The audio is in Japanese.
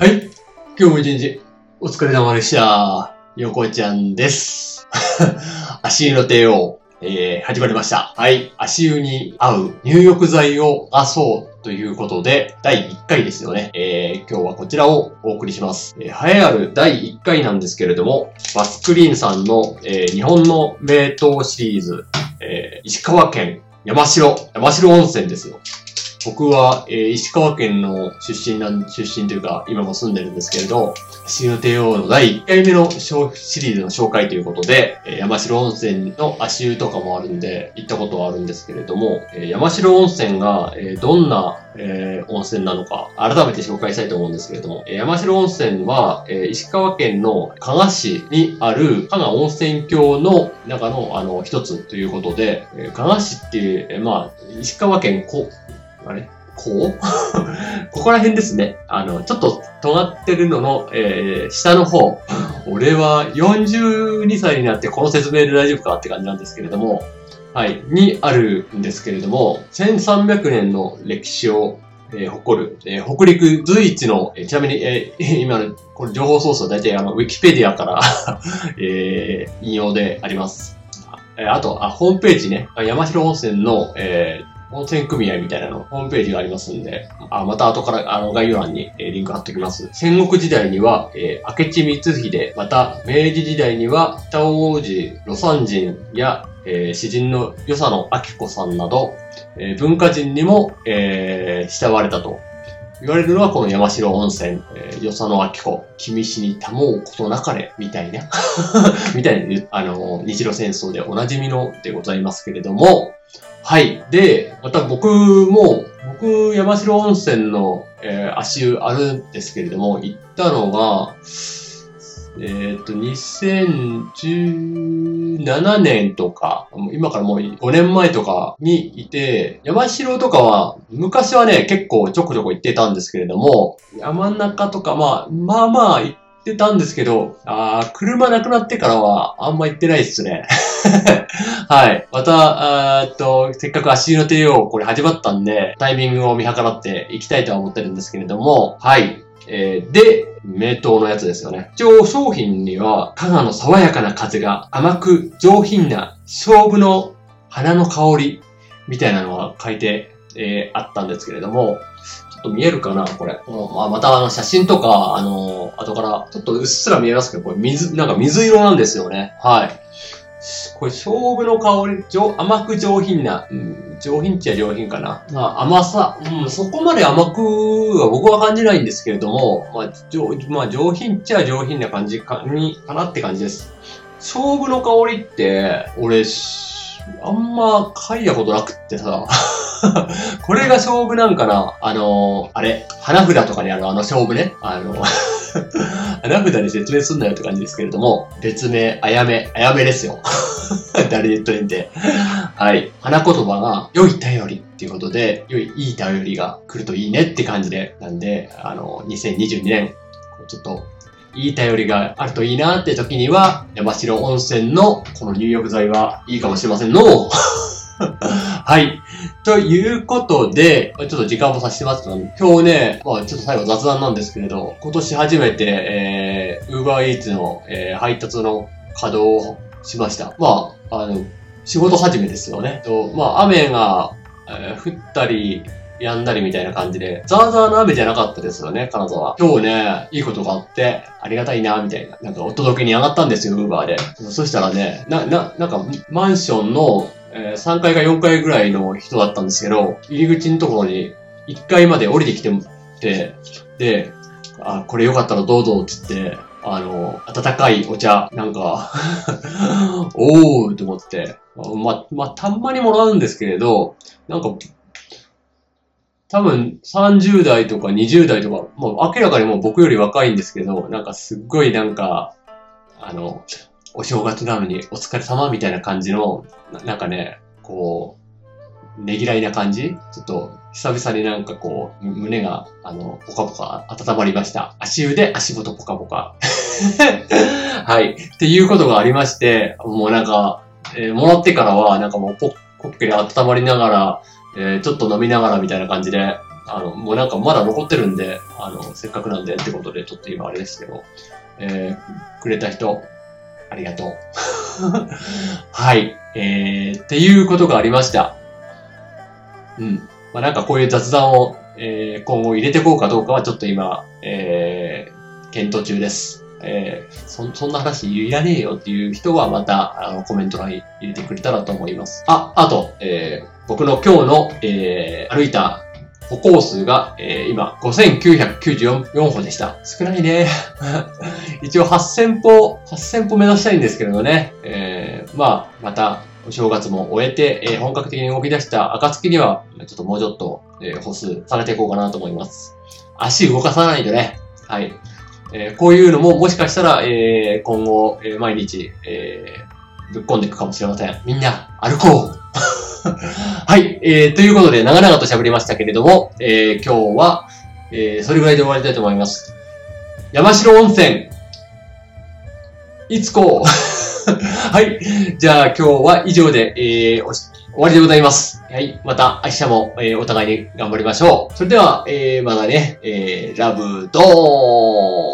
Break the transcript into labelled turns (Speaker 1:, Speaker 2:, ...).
Speaker 1: はい。今日も一日、お疲れ様でした。横ちゃんです。足湯の帝王、えー、始まりました。はい。足湯に合う入浴剤を出そうということで、第1回ですよね。えー、今日はこちらをお送りします。えー、栄えある第1回なんですけれども、バスクリーンさんの、えー、日本の名湯シリーズ、えー、石川県山城、山城温泉ですよ。僕は、えー石川県の出身なん、出身というか、今も住んでるんですけれど、足湯の帝王の第1回目のショーシリーズの紹介ということで、えー山城温泉の足湯とかもあるんで、行ったことはあるんですけれども、えー山城温泉が、えどんな、え温泉なのか、改めて紹介したいと思うんですけれども、え山城温泉は、え石川県の加賀市にある加賀温泉郷の中の、あの、一つということで、え加賀市っていう、えまあ、石川県こ、あれ？こう？ここら辺ですね。あの、ちょっと尖ってるのの、えー、下の方。俺は42歳になってこの説明で大丈夫かって感じなんですけれども、はい、にあるんですけれども、1300年の歴史を、えー誇る、えー北陸随一の、えーちなみに、えー 今の、これ情報ソースは大体あの、ウィキペディアから、えー引用であります。えーあと、あ、ホームページね。山城温泉の、えー温泉組合みたいなの、ホームページがありますんで、あまた後から、あの、概要欄に、えリンク貼っておきます。戦国時代には、えー明智光秀、また、明治時代には、北王子、魯山人や、えー詩人の与謝野明子さんなど、えー文化人にも、えー慕われたと言われるのはこの山城温泉、えー、与謝野明子、君死にたもうことなかれ、みたいな、みたいな、あの、日露戦争でおなじみのでございますけれども、はい。で、また僕も、僕、山城温泉の、えー足湯あるんですけれども、行ったのが、えっ、と、2017年とか、今からもう5年前とかにいて、山城とかは、昔はね、結構ちょこちょこ行ってたんですけれども、山中とか、まあ、まあまあ行っってたんですけど、あ車なくなってからはあんま行ってないっすね。はい。また、あーっと、せっかく足の帝王これ始まったんで、タイミングを見計らって行きたいとは思ってるんですけれども、はい。えーで、名刀のやつですよね。一応商品には、加賀の爽やかな風が甘く上品な勝負の花の香りみたいなのが書いて、えーあったんですけれども、っと見えるかなこれ。うんまあ、またあの写真とか、あの後からちょっとうっすら見えますけど、これ水、なんか水色なんですよね。はい。これ、勝負の香り、上甘く上品な、うん、上品っちゃ上品かな。まあ、甘さ、うん、そこまで甘くは僕は感じないんですけれども、まあ、上、まあ、上品っちゃ上品な感じかに、かなって感じです。勝負の香りって、俺、しあんま嗅いだことなくってさ、これが勝負なんかな？あのあれ、花札とかにあるあの勝負ね？あの、花札に説明すんなよって感じですけれども、別名、あやめ、あやめですよ。誰で言っといて。はい。花言葉が、良い頼りっていうことで、良い、いい頼りが来るといいねって感じで、なんで、あの、2022年、ちょっと、いい頼りがあるといいなって時には、山城温泉のこの入浴剤はいいかもしれませんの。はい。ということで、ちょっと時間もさせてますけど、今日ね、まあちょっと最後雑談なんですけれど、今年初めて、えー、Uber Eats の、えー配達の稼働をしました。まあ、あの、仕事始めですよね。とまあ、雨が、えー降ったり、止んだりみたいな感じで、ザーザーの雨じゃなかったですよね、金沢。今日ね、いいことがあって、ありがたいな、みたいな。なんかお届けに上がったんですよ、ウーバーで。そしたらね、な、な、なんか、マンションの、えー3階か4階ぐらいの人だったんですけど、入り口のところに1階まで降りてきてもて、で、あ、これよかったらどうぞって言って、あの、温かいお茶、なんか、おーと思って、ま、ま、たんまにもらうんですけれど、なんか、多分30代とか20代とか、もう明らかにもう僕より若いんですけど、なんかすっごいなんか、あの、お正月なのにお疲れ様みたいな感じの、なんかね、こう、ねぎらいな感じ？ちょっと、久々になんかこう、胸が、あの、ポカポカ温まりました。足湯で足元ポカポカ。はい。っていうことがありまして、もうなんか、えーもらってからは、なんかもうポッ、ポッケで温まりながら、えーちょっと飲みながらみたいな感じで、あの、もうなんかまだ残ってるんで、あの、せっかくなんでってことで、ちょっと今あれですけど、えー、くれた人、ありがとう。はい。えー、っていうことがありました。うん。まあ、なんかこういう雑談を、えー、今後入れていこうかどうかはちょっと今、えー、検討中です。えー、そ、そんな話いらねえよっていう人はまた、あの、コメント欄に入れてくれたらと思います。あ、あと、えー、僕の今日の、えー、歩いた歩行数が、えー、今、5994歩でした。少ないね。一応8000歩、8000歩目指したいんですけれどね。えー、まあ、また、お正月も終えて、えー、本格的に動き出した暁には、ちょっともうちょっと、えー、歩数されていこうかなと思います。足動かさないとね。はい。えー、こういうのももしかしたら、えー、今後、えー、毎日、えー、ぶっ込んでいくかもしれません。みんな、歩こうはい、えー、ということで、長々と喋りましたけれども、えー、今日は、えー、それぐらいで終わりたいと思います。山城温泉、いつこう はい。じゃあ今日は以上で、えー、終わりでございます。はい。また明日も、えー、お互いに頑張りましょう。それでは、えー、まだね、えー、ラブドーン